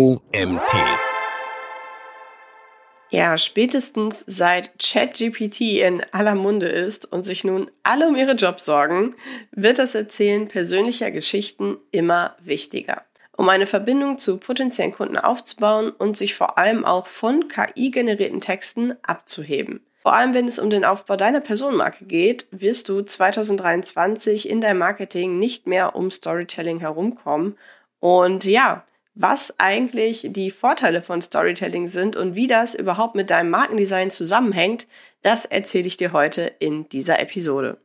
OMT. Ja, spätestens seit ChatGPT in aller Munde ist und sich nun alle um ihre Jobs sorgen, wird das Erzählen persönlicher Geschichten immer wichtiger. Um eine Verbindung zu potenziellen Kunden aufzubauen und sich vor allem auch von KI-generierten Texten abzuheben. Vor allem, wenn es um den Aufbau deiner Personenmarke geht, wirst du 2023 in deinem Marketing nicht mehr um Storytelling herumkommen. Und ja, was eigentlich die Vorteile von Storytelling sind und wie das überhaupt mit deinem Markendesign zusammenhängt, das erzähle ich dir heute in dieser Episode.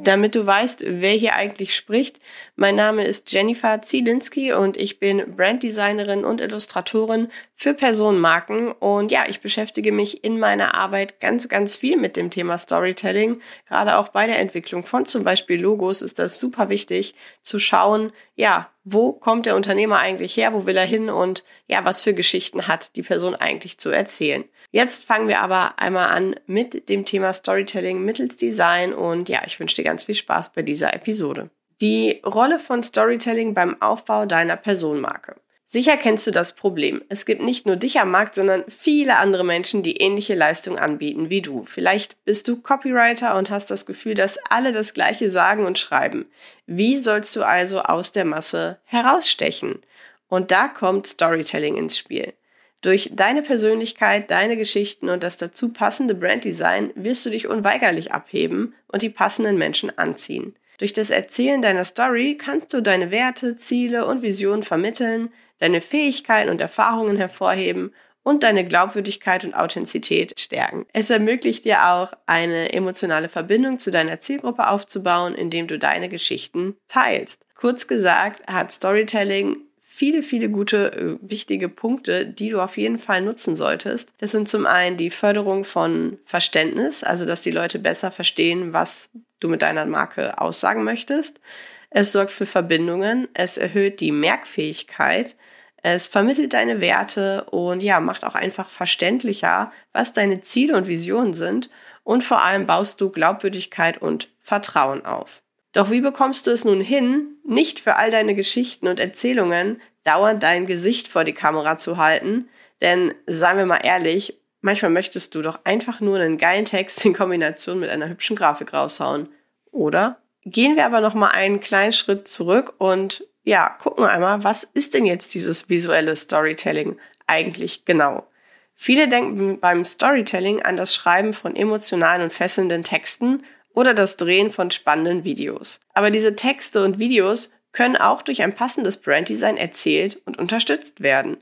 Damit du weißt, wer hier eigentlich spricht, mein Name ist Jennifer Zielinski und ich bin Branddesignerin und Illustratorin für Personenmarken. Und ja, ich beschäftige mich in meiner Arbeit ganz, ganz viel mit dem Thema Storytelling. Gerade auch bei der Entwicklung von zum Beispiel Logos ist das super wichtig zu schauen, ja, wo kommt der Unternehmer eigentlich her, wo will er hin und ja, was für Geschichten hat die Person eigentlich zu erzählen. Jetzt fangen wir aber einmal an mit dem Thema Storytelling mittels Design und ja, ich wünsche dir ganz viel Spaß bei dieser Episode. Die Rolle von Storytelling beim Aufbau deiner Personenmarke. Sicher kennst du das Problem. Es gibt nicht nur dich am Markt, sondern viele andere Menschen, die ähnliche Leistungen anbieten wie du. Vielleicht bist du Copywriter und hast das Gefühl, dass alle das Gleiche sagen und schreiben. Wie sollst du also aus der Masse herausstechen? Und da kommt Storytelling ins Spiel. Durch deine Persönlichkeit, deine Geschichten und das dazu passende Branddesign wirst du dich unweigerlich abheben und die passenden Menschen anziehen. Durch das Erzählen deiner Story kannst du deine Werte, Ziele und Visionen vermitteln, deine Fähigkeiten und Erfahrungen hervorheben und deine Glaubwürdigkeit und Authentizität stärken. Es ermöglicht dir auch, eine emotionale Verbindung zu deiner Zielgruppe aufzubauen, indem du deine Geschichten teilst. Kurz gesagt hat Storytelling viele, viele gute, äh, wichtige Punkte, die du auf jeden Fall nutzen solltest. Das sind zum einen die Förderung von Verständnis, also dass die Leute besser verstehen, was du mit deiner Marke aussagen möchtest. Es sorgt für Verbindungen, es erhöht die Merkfähigkeit, es vermittelt deine Werte und ja, macht auch einfach verständlicher, was deine Ziele und Visionen sind und vor allem baust du Glaubwürdigkeit und Vertrauen auf. Doch wie bekommst du es nun hin, nicht für all deine Geschichten und Erzählungen dauernd dein Gesicht vor die Kamera zu halten? Denn seien wir mal ehrlich, manchmal möchtest du doch einfach nur einen geilen Text in Kombination mit einer hübschen Grafik raushauen, oder? Gehen wir aber noch mal einen kleinen Schritt zurück und ja, gucken einmal, was ist denn jetzt dieses visuelle Storytelling eigentlich genau? Viele denken beim Storytelling an das Schreiben von emotionalen und fesselnden Texten oder das Drehen von spannenden Videos. Aber diese Texte und Videos können auch durch ein passendes Branddesign erzählt und unterstützt werden.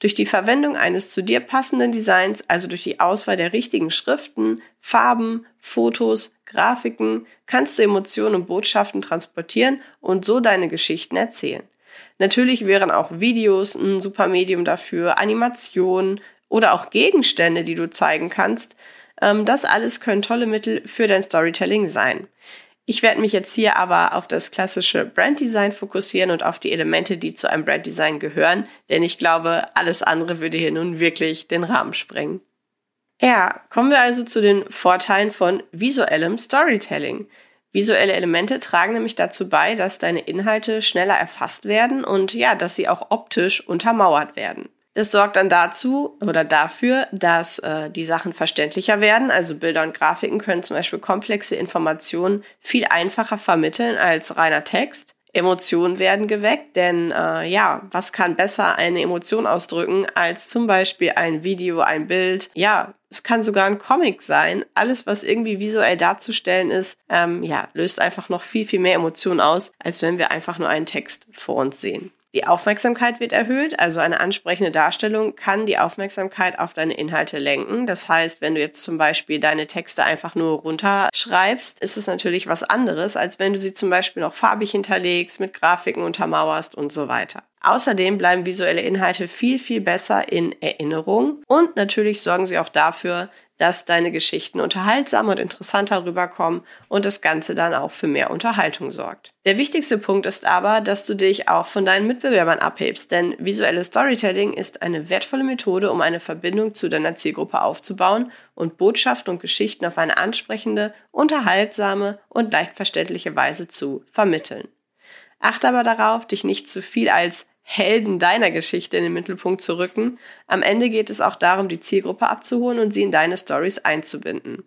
Durch die Verwendung eines zu dir passenden Designs, also durch die Auswahl der richtigen Schriften, Farben, Fotos, Grafiken, kannst du Emotionen und Botschaften transportieren und so deine Geschichten erzählen. Natürlich wären auch Videos ein super Medium dafür, Animationen oder auch Gegenstände, die du zeigen kannst. Ähm, das alles können tolle Mittel für dein Storytelling sein. Ich werde mich jetzt hier aber auf das klassische Branddesign fokussieren und auf die Elemente, die zu einem Branddesign gehören, denn ich glaube, alles andere würde hier nun wirklich den Rahmen sprengen. Ja, kommen wir also zu den Vorteilen von visuellem Storytelling. Visuelle Elemente tragen nämlich dazu bei, dass deine Inhalte schneller erfasst werden und ja, dass sie auch optisch untermauert werden. Das sorgt dann dazu oder dafür, dass äh, die Sachen verständlicher werden. Also Bilder und Grafiken können zum Beispiel komplexe Informationen viel einfacher vermitteln als reiner Text. Emotionen werden geweckt, denn äh, ja, was kann besser eine Emotion ausdrücken als zum Beispiel ein Video, ein Bild? Ja, es kann sogar ein Comic sein. Alles, was irgendwie visuell darzustellen ist, ähm, ja, löst einfach noch viel, viel mehr Emotionen aus, als wenn wir einfach nur einen Text vor uns sehen. Die Aufmerksamkeit wird erhöht, also eine ansprechende Darstellung kann die Aufmerksamkeit auf deine Inhalte lenken. Das heißt, wenn du jetzt zum Beispiel deine Texte einfach nur runterschreibst, ist es natürlich was anderes, als wenn du sie zum Beispiel noch farbig hinterlegst, mit Grafiken untermauerst und so weiter. Außerdem bleiben visuelle Inhalte viel, viel besser in Erinnerung und natürlich sorgen sie auch dafür, dass deine Geschichten unterhaltsamer und interessanter rüberkommen und das Ganze dann auch für mehr Unterhaltung sorgt. Der wichtigste Punkt ist aber, dass du dich auch von deinen Mitbewerbern abhebst, denn visuelles Storytelling ist eine wertvolle Methode, um eine Verbindung zu deiner Zielgruppe aufzubauen und Botschaften und Geschichten auf eine ansprechende, unterhaltsame und leicht verständliche Weise zu vermitteln. Achte aber darauf, dich nicht zu viel als Helden deiner Geschichte in den Mittelpunkt zu rücken. Am Ende geht es auch darum, die Zielgruppe abzuholen und sie in deine Stories einzubinden.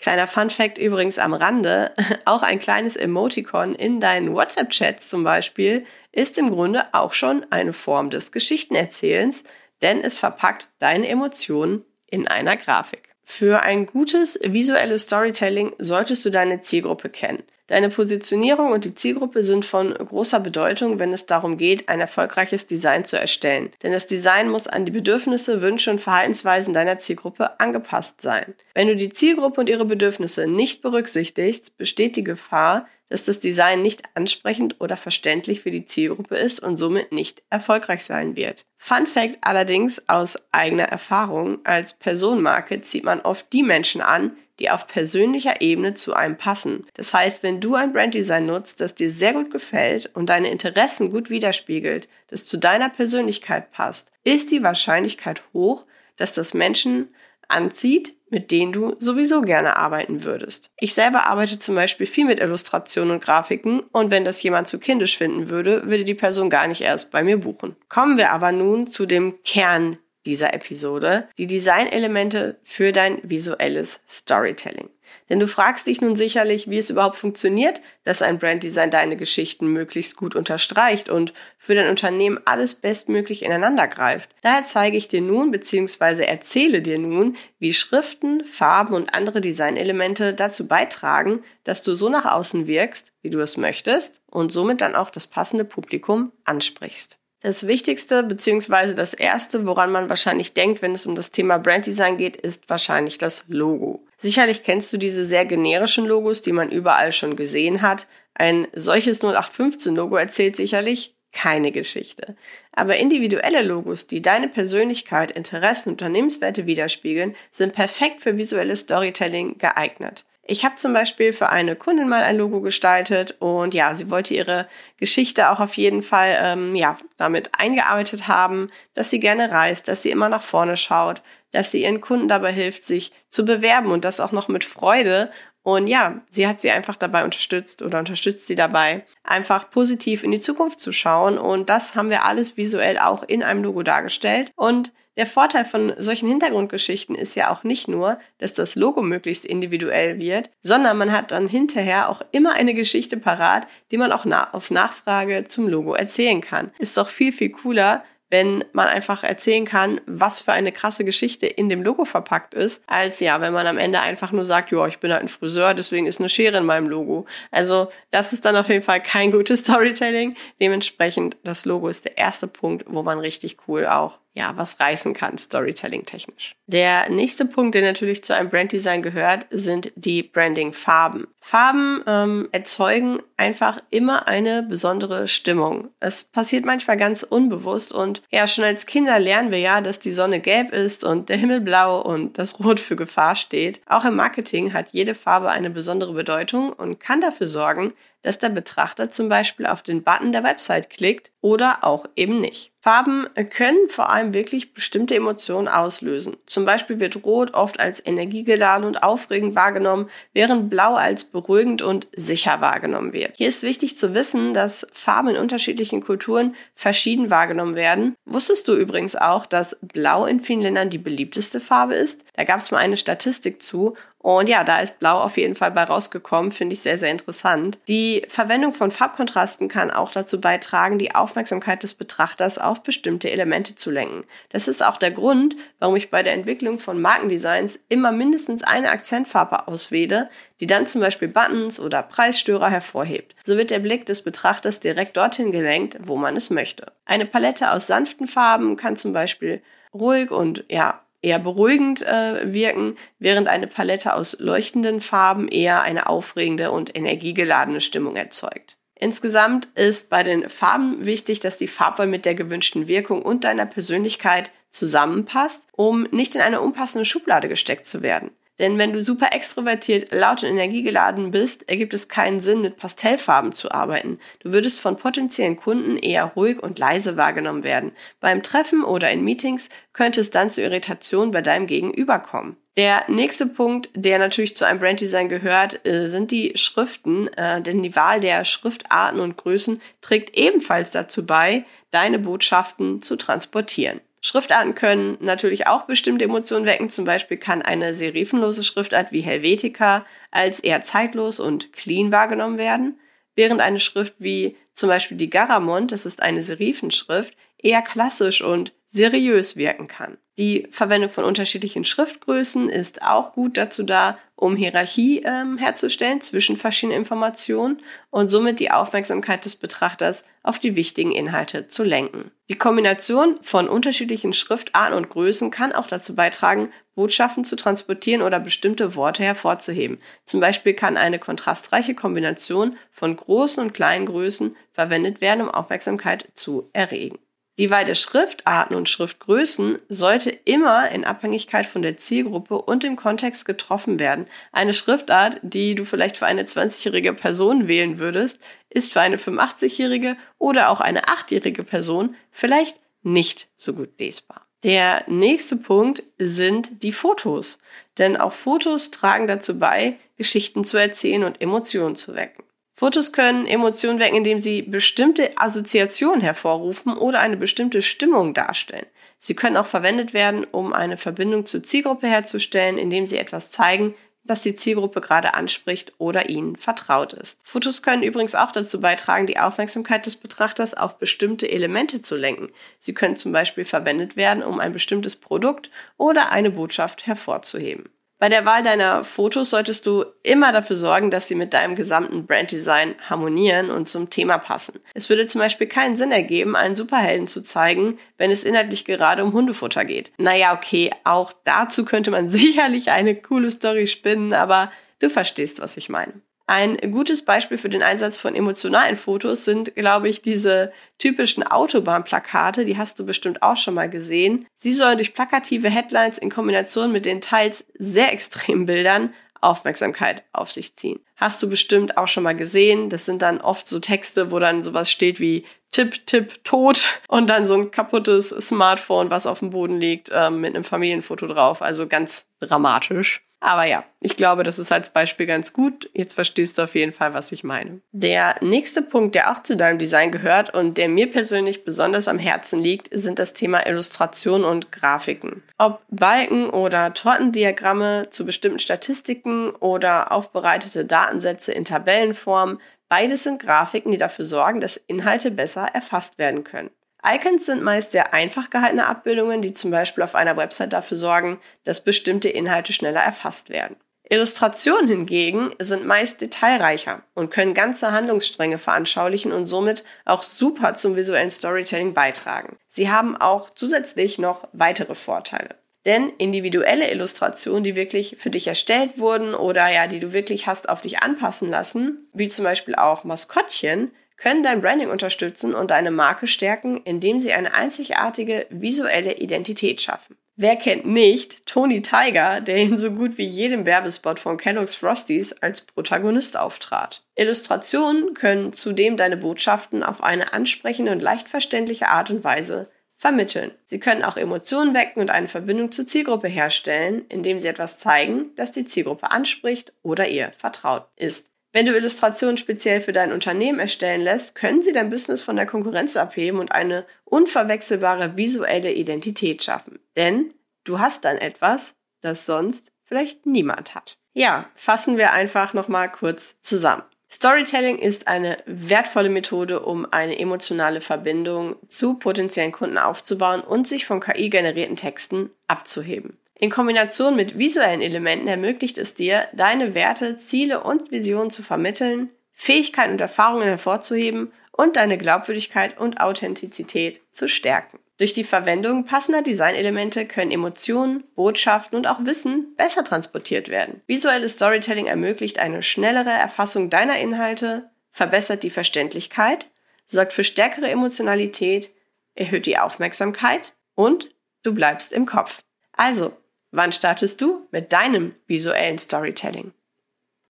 Kleiner Fun Fact übrigens am Rande, auch ein kleines Emoticon in deinen WhatsApp-Chats zum Beispiel ist im Grunde auch schon eine Form des Geschichtenerzählens, denn es verpackt deine Emotionen in einer Grafik. Für ein gutes visuelles Storytelling solltest du deine Zielgruppe kennen. Deine Positionierung und die Zielgruppe sind von großer Bedeutung, wenn es darum geht, ein erfolgreiches Design zu erstellen. Denn das Design muss an die Bedürfnisse, Wünsche und Verhaltensweisen deiner Zielgruppe angepasst sein. Wenn du die Zielgruppe und ihre Bedürfnisse nicht berücksichtigst, besteht die Gefahr, dass das Design nicht ansprechend oder verständlich für die Zielgruppe ist und somit nicht erfolgreich sein wird. Fun Fact allerdings aus eigener Erfahrung, als Personenmarke zieht man oft die Menschen an, die auf persönlicher Ebene zu einem passen. Das heißt, wenn du ein Branddesign nutzt, das dir sehr gut gefällt und deine Interessen gut widerspiegelt, das zu deiner Persönlichkeit passt, ist die Wahrscheinlichkeit hoch, dass das Menschen anzieht, mit denen du sowieso gerne arbeiten würdest. Ich selber arbeite zum Beispiel viel mit Illustrationen und Grafiken und wenn das jemand zu kindisch finden würde, würde die Person gar nicht erst bei mir buchen. Kommen wir aber nun zu dem Kern dieser Episode, die Designelemente für dein visuelles Storytelling. Denn du fragst dich nun sicherlich, wie es überhaupt funktioniert, dass ein Branddesign deine Geschichten möglichst gut unterstreicht und für dein Unternehmen alles bestmöglich ineinander greift. Daher zeige ich dir nun bzw. erzähle dir nun, wie Schriften, Farben und andere Designelemente dazu beitragen, dass du so nach außen wirkst, wie du es möchtest und somit dann auch das passende Publikum ansprichst. Das Wichtigste bzw. das Erste, woran man wahrscheinlich denkt, wenn es um das Thema Branddesign geht, ist wahrscheinlich das Logo. Sicherlich kennst du diese sehr generischen Logos, die man überall schon gesehen hat. Ein solches 0815-Logo erzählt sicherlich keine Geschichte. Aber individuelle Logos, die deine Persönlichkeit, Interessen und Unternehmenswerte widerspiegeln, sind perfekt für visuelles Storytelling geeignet. Ich habe zum Beispiel für eine Kundin mal ein Logo gestaltet und ja, sie wollte ihre Geschichte auch auf jeden Fall ähm, ja damit eingearbeitet haben, dass sie gerne reist, dass sie immer nach vorne schaut, dass sie ihren Kunden dabei hilft, sich zu bewerben und das auch noch mit Freude. Und ja, sie hat sie einfach dabei unterstützt oder unterstützt sie dabei, einfach positiv in die Zukunft zu schauen. Und das haben wir alles visuell auch in einem Logo dargestellt. Und der Vorteil von solchen Hintergrundgeschichten ist ja auch nicht nur, dass das Logo möglichst individuell wird, sondern man hat dann hinterher auch immer eine Geschichte parat, die man auch na auf Nachfrage zum Logo erzählen kann. Ist doch viel, viel cooler, wenn man einfach erzählen kann, was für eine krasse Geschichte in dem Logo verpackt ist, als ja, wenn man am Ende einfach nur sagt, ja, ich bin halt ein Friseur, deswegen ist eine Schere in meinem Logo. Also das ist dann auf jeden Fall kein gutes Storytelling. Dementsprechend, das Logo ist der erste Punkt, wo man richtig cool auch ja, was reißen kann, Storytelling-technisch. Der nächste Punkt, der natürlich zu einem Branddesign gehört, sind die Branding-Farben. Farben ähm, erzeugen einfach immer eine besondere Stimmung. Es passiert manchmal ganz unbewusst und ja, schon als Kinder lernen wir ja, dass die Sonne gelb ist und der Himmel blau und das Rot für Gefahr steht. Auch im Marketing hat jede Farbe eine besondere Bedeutung und kann dafür sorgen, dass der Betrachter zum Beispiel auf den Button der Website klickt oder auch eben nicht. Farben können vor allem wirklich bestimmte Emotionen auslösen. Zum Beispiel wird Rot oft als energiegeladen und aufregend wahrgenommen, während Blau als beruhigend und sicher wahrgenommen wird. Hier ist wichtig zu wissen, dass Farben in unterschiedlichen Kulturen verschieden wahrgenommen werden. Wusstest du übrigens auch, dass Blau in vielen Ländern die beliebteste Farbe ist? Da gab es mal eine Statistik zu und ja, da ist Blau auf jeden Fall bei rausgekommen, finde ich sehr, sehr interessant. Die Verwendung von Farbkontrasten kann auch dazu beitragen, die Aufmerksamkeit des Betrachters auf bestimmte Elemente zu lenken. Das ist auch der Grund, warum ich bei der Entwicklung von Markendesigns immer mindestens eine Akzentfarbe auswähle, die dann zum Beispiel Buttons oder Preisstörer hervorhebt. So wird der Blick des Betrachters direkt dorthin gelenkt, wo man es möchte. Eine Palette aus sanften Farben kann zum Beispiel ruhig und ja, eher beruhigend äh, wirken, während eine Palette aus leuchtenden Farben eher eine aufregende und energiegeladene Stimmung erzeugt. Insgesamt ist bei den Farben wichtig, dass die Farbwahl mit der gewünschten Wirkung und deiner Persönlichkeit zusammenpasst, um nicht in eine unpassende Schublade gesteckt zu werden. Denn wenn du super extrovertiert, laut und energiegeladen bist, ergibt es keinen Sinn, mit Pastellfarben zu arbeiten. Du würdest von potenziellen Kunden eher ruhig und leise wahrgenommen werden. Beim Treffen oder in Meetings könnte es dann zu Irritationen bei deinem Gegenüber kommen. Der nächste Punkt, der natürlich zu einem Branddesign gehört, äh, sind die Schriften, äh, denn die Wahl der Schriftarten und Größen trägt ebenfalls dazu bei, deine Botschaften zu transportieren. Schriftarten können natürlich auch bestimmte Emotionen wecken. Zum Beispiel kann eine serifenlose Schriftart wie Helvetica als eher zeitlos und clean wahrgenommen werden, während eine Schrift wie zum Beispiel die Garamond, das ist eine Serifenschrift, eher klassisch und seriös wirken kann. Die Verwendung von unterschiedlichen Schriftgrößen ist auch gut dazu da, um Hierarchie ähm, herzustellen zwischen verschiedenen Informationen und somit die Aufmerksamkeit des Betrachters auf die wichtigen Inhalte zu lenken. Die Kombination von unterschiedlichen Schriftarten und Größen kann auch dazu beitragen, Botschaften zu transportieren oder bestimmte Worte hervorzuheben. Zum Beispiel kann eine kontrastreiche Kombination von großen und kleinen Größen verwendet werden, um Aufmerksamkeit zu erregen. Die Wahl der Schriftarten und Schriftgrößen sollte immer in Abhängigkeit von der Zielgruppe und dem Kontext getroffen werden. Eine Schriftart, die du vielleicht für eine 20-jährige Person wählen würdest, ist für eine 85-jährige oder auch eine 8-jährige Person vielleicht nicht so gut lesbar. Der nächste Punkt sind die Fotos. Denn auch Fotos tragen dazu bei, Geschichten zu erzählen und Emotionen zu wecken. Fotos können Emotionen wecken, indem sie bestimmte Assoziationen hervorrufen oder eine bestimmte Stimmung darstellen. Sie können auch verwendet werden, um eine Verbindung zur Zielgruppe herzustellen, indem sie etwas zeigen, das die Zielgruppe gerade anspricht oder ihnen vertraut ist. Fotos können übrigens auch dazu beitragen, die Aufmerksamkeit des Betrachters auf bestimmte Elemente zu lenken. Sie können zum Beispiel verwendet werden, um ein bestimmtes Produkt oder eine Botschaft hervorzuheben. Bei der Wahl deiner Fotos solltest du immer dafür sorgen, dass sie mit deinem gesamten Branddesign harmonieren und zum Thema passen. Es würde zum Beispiel keinen Sinn ergeben, einen Superhelden zu zeigen, wenn es inhaltlich gerade um Hundefutter geht. Naja, okay, auch dazu könnte man sicherlich eine coole Story spinnen, aber du verstehst, was ich meine. Ein gutes Beispiel für den Einsatz von emotionalen Fotos sind, glaube ich, diese typischen Autobahnplakate, die hast du bestimmt auch schon mal gesehen. Sie sollen durch plakative Headlines in Kombination mit den teils sehr extremen Bildern Aufmerksamkeit auf sich ziehen. Hast du bestimmt auch schon mal gesehen. Das sind dann oft so Texte, wo dann sowas steht wie Tipp, Tipp, tot und dann so ein kaputtes Smartphone, was auf dem Boden liegt, äh, mit einem Familienfoto drauf. Also ganz dramatisch. Aber ja, ich glaube, das ist als Beispiel ganz gut. Jetzt verstehst du auf jeden Fall, was ich meine. Der nächste Punkt, der auch zu deinem Design gehört und der mir persönlich besonders am Herzen liegt, sind das Thema Illustration und Grafiken. Ob Balken oder Tortendiagramme zu bestimmten Statistiken oder aufbereitete Datensätze in Tabellenform, beides sind Grafiken, die dafür sorgen, dass Inhalte besser erfasst werden können. Icons sind meist sehr einfach gehaltene Abbildungen, die zum Beispiel auf einer Website dafür sorgen, dass bestimmte Inhalte schneller erfasst werden. Illustrationen hingegen sind meist detailreicher und können ganze Handlungsstränge veranschaulichen und somit auch super zum visuellen Storytelling beitragen. Sie haben auch zusätzlich noch weitere Vorteile. Denn individuelle Illustrationen, die wirklich für dich erstellt wurden oder ja, die du wirklich hast auf dich anpassen lassen, wie zum Beispiel auch Maskottchen, können dein Branding unterstützen und deine Marke stärken, indem sie eine einzigartige visuelle Identität schaffen. Wer kennt nicht Tony Tiger, der in so gut wie jedem Werbespot von Kellogg's Frosties als Protagonist auftrat? Illustrationen können zudem deine Botschaften auf eine ansprechende und leicht verständliche Art und Weise vermitteln. Sie können auch Emotionen wecken und eine Verbindung zur Zielgruppe herstellen, indem sie etwas zeigen, das die Zielgruppe anspricht oder ihr vertraut ist. Wenn du Illustrationen speziell für dein Unternehmen erstellen lässt, können sie dein Business von der Konkurrenz abheben und eine unverwechselbare visuelle Identität schaffen. Denn du hast dann etwas, das sonst vielleicht niemand hat. Ja, fassen wir einfach nochmal kurz zusammen. Storytelling ist eine wertvolle Methode, um eine emotionale Verbindung zu potenziellen Kunden aufzubauen und sich von KI-generierten Texten abzuheben. In Kombination mit visuellen Elementen ermöglicht es dir, deine Werte, Ziele und Visionen zu vermitteln, Fähigkeiten und Erfahrungen hervorzuheben und deine Glaubwürdigkeit und Authentizität zu stärken. Durch die Verwendung passender Designelemente können Emotionen, Botschaften und auch Wissen besser transportiert werden. Visuelles Storytelling ermöglicht eine schnellere Erfassung deiner Inhalte, verbessert die Verständlichkeit, sorgt für stärkere Emotionalität, erhöht die Aufmerksamkeit und du bleibst im Kopf. Also, Wann startest du mit deinem visuellen Storytelling?